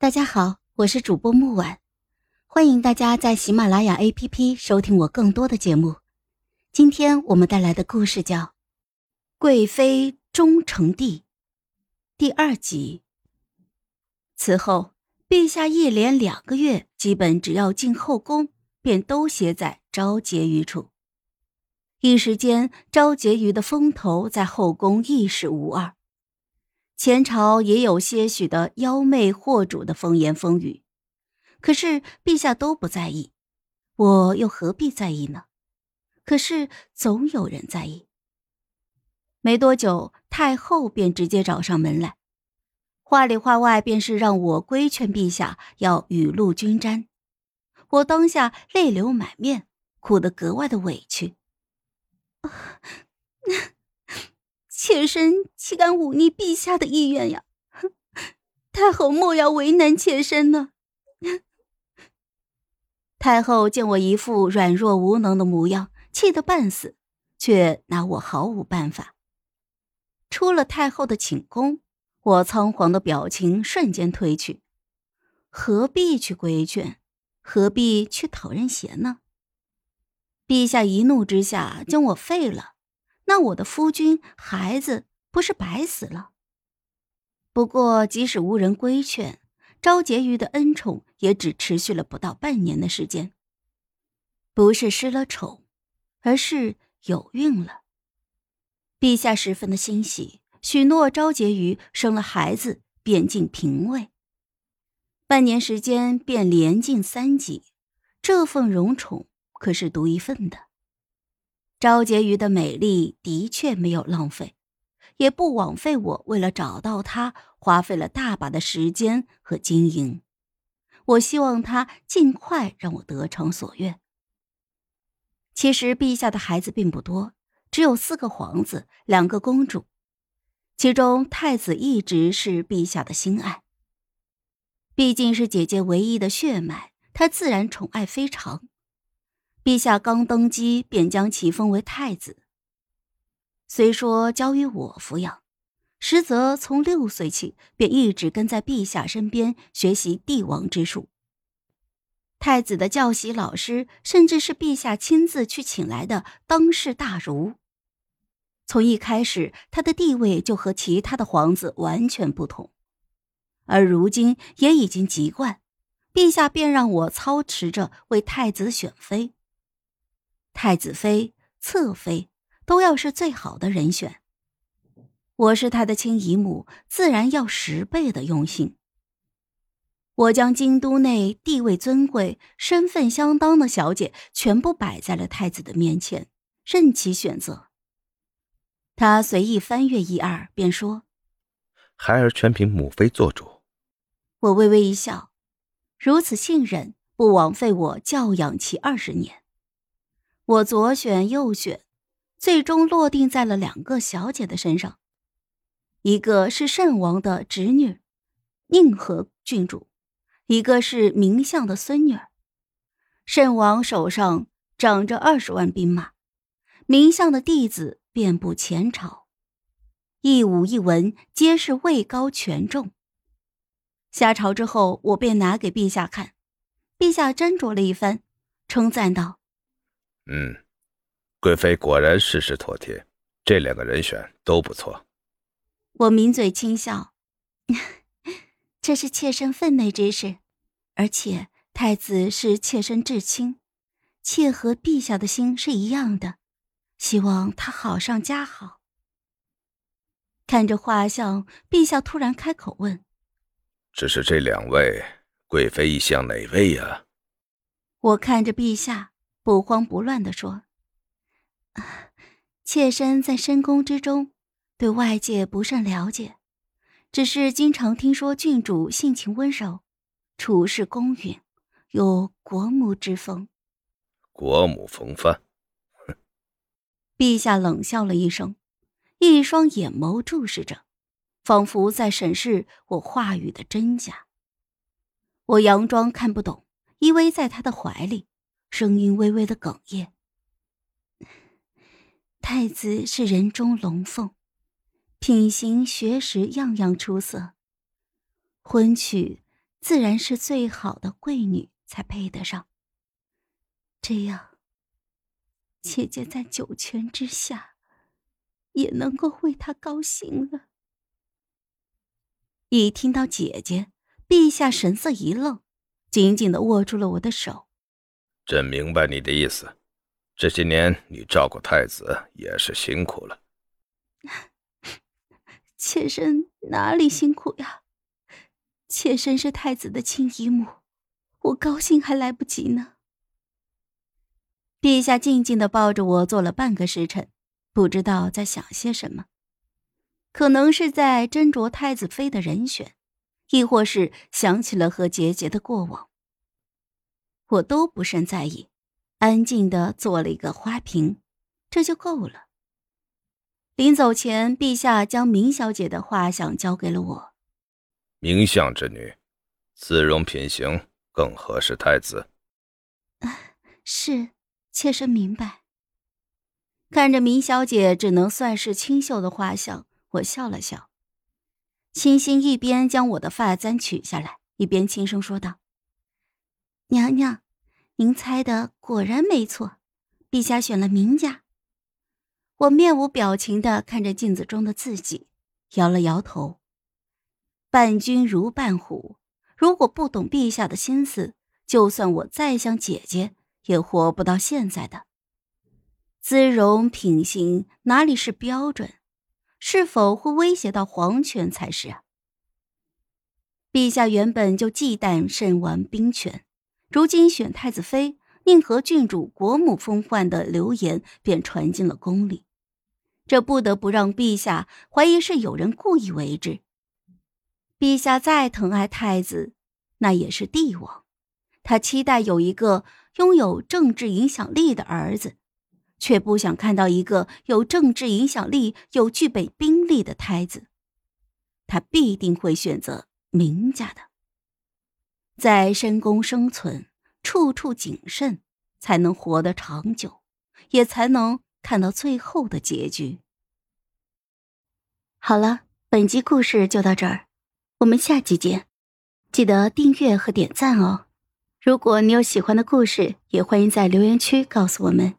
大家好，我是主播木婉，欢迎大家在喜马拉雅 APP 收听我更多的节目。今天我们带来的故事叫《贵妃终成帝》第二集。此后，陛下一连两个月，基本只要进后宫，便都歇在昭婕妤处。一时间，昭婕妤的风头在后宫一时无二。前朝也有些许的妖媚惑主的风言风语，可是陛下都不在意，我又何必在意呢？可是总有人在意。没多久，太后便直接找上门来，话里话外便是让我规劝陛下要雨露均沾。我当下泪流满面，哭得格外的委屈。妾身岂敢忤逆陛下的意愿呀？太后莫要为难妾身呢。太后见我一副软弱无能的模样，气得半死，却拿我毫无办法。出了太后的寝宫，我仓皇的表情瞬间褪去。何必去规劝？何必去讨人嫌呢？陛下一怒之下将我废了。那我的夫君孩子不是白死了？不过即使无人规劝，昭婕妤的恩宠也只持续了不到半年的时间。不是失了宠，而是有孕了。陛下十分的欣喜，许诺昭婕妤生了孩子便进嫔位。半年时间便连进三级，这份荣宠可是独一份的。昭婕妤的美丽的确没有浪费，也不枉费我为了找到她花费了大把的时间和经营。我希望她尽快让我得偿所愿。其实陛下的孩子并不多，只有四个皇子，两个公主，其中太子一直是陛下的心爱。毕竟是姐姐唯一的血脉，他自然宠爱非常。陛下刚登基，便将其封为太子。虽说交于我抚养，实则从六岁起便一直跟在陛下身边学习帝王之术。太子的教习老师，甚至是陛下亲自去请来的当世大儒。从一开始，他的地位就和其他的皇子完全不同，而如今也已经习惯，陛下便让我操持着为太子选妃。太子妃、侧妃都要是最好的人选。我是他的亲姨母，自然要十倍的用心。我将京都内地位尊贵、身份相当的小姐全部摆在了太子的面前，任其选择。他随意翻阅一二，便说：“孩儿全凭母妃做主。”我微微一笑，如此信任，不枉费我教养其二十年。我左选右选，最终落定在了两个小姐的身上，一个是慎王的侄女，宁和郡主，一个是明相的孙女。慎王手上掌着二十万兵马，明相的弟子遍布前朝，一武一文皆是位高权重。下朝之后，我便拿给陛下看，陛下斟酌了一番，称赞道。嗯，贵妃果然事事妥帖，这两个人选都不错。我抿嘴轻笑，这是妾身分内之事，而且太子是妾身至亲，妾和陛下的心是一样的，希望他好上加好。看着画像，陛下突然开口问：“只是这两位，贵妃意向哪位呀？”我看着陛下。不慌不乱地说：“妾身在深宫之中，对外界不甚了解，只是经常听说郡主性情温柔，处事公允，有国母之风。国母风范。”陛下冷笑了一声，一双眼眸注视着，仿佛在审视我话语的真假。我佯装看不懂，依偎在他的怀里。声音微微的哽咽。太子是人中龙凤，品行学识样样出色。婚娶自然是最好的贵女才配得上。这样，姐姐在九泉之下，也能够为他高兴了。一听到姐姐，陛下神色一愣，紧紧的握住了我的手。朕明白你的意思，这些年你照顾太子也是辛苦了。妾身哪里辛苦呀？妾身是太子的亲姨母，我高兴还来不及呢。陛下静静的抱着我坐了半个时辰，不知道在想些什么，可能是在斟酌太子妃的人选，亦或是想起了和杰杰的过往。我都不甚在意，安静的做了一个花瓶，这就够了。临走前，陛下将明小姐的画像交给了我。明相之女，姿容品行更合适太子。是，妾身明白。看着明小姐只能算是清秀的画像，我笑了笑。清新一边将我的发簪取下来，一边轻声说道：“娘娘，您猜的果然没错，陛下选了明家。”我面无表情的看着镜子中的自己，摇了摇头。伴君如伴虎，如果不懂陛下的心思，就算我再像姐姐，也活不到现在的。姿容品行哪里是标准？是否会威胁到皇权才是啊？陛下原本就忌惮慎玩兵权，如今选太子妃，宁和郡主国母封换的流言便传进了宫里，这不得不让陛下怀疑是有人故意为之。陛下再疼爱太子，那也是帝王，他期待有一个拥有政治影响力的儿子，却不想看到一个有政治影响力又具备兵力的太子。他必定会选择明家的。在深宫生存，处处谨慎，才能活得长久，也才能看到最后的结局。好了，本集故事就到这儿。我们下集见，记得订阅和点赞哦！如果你有喜欢的故事，也欢迎在留言区告诉我们。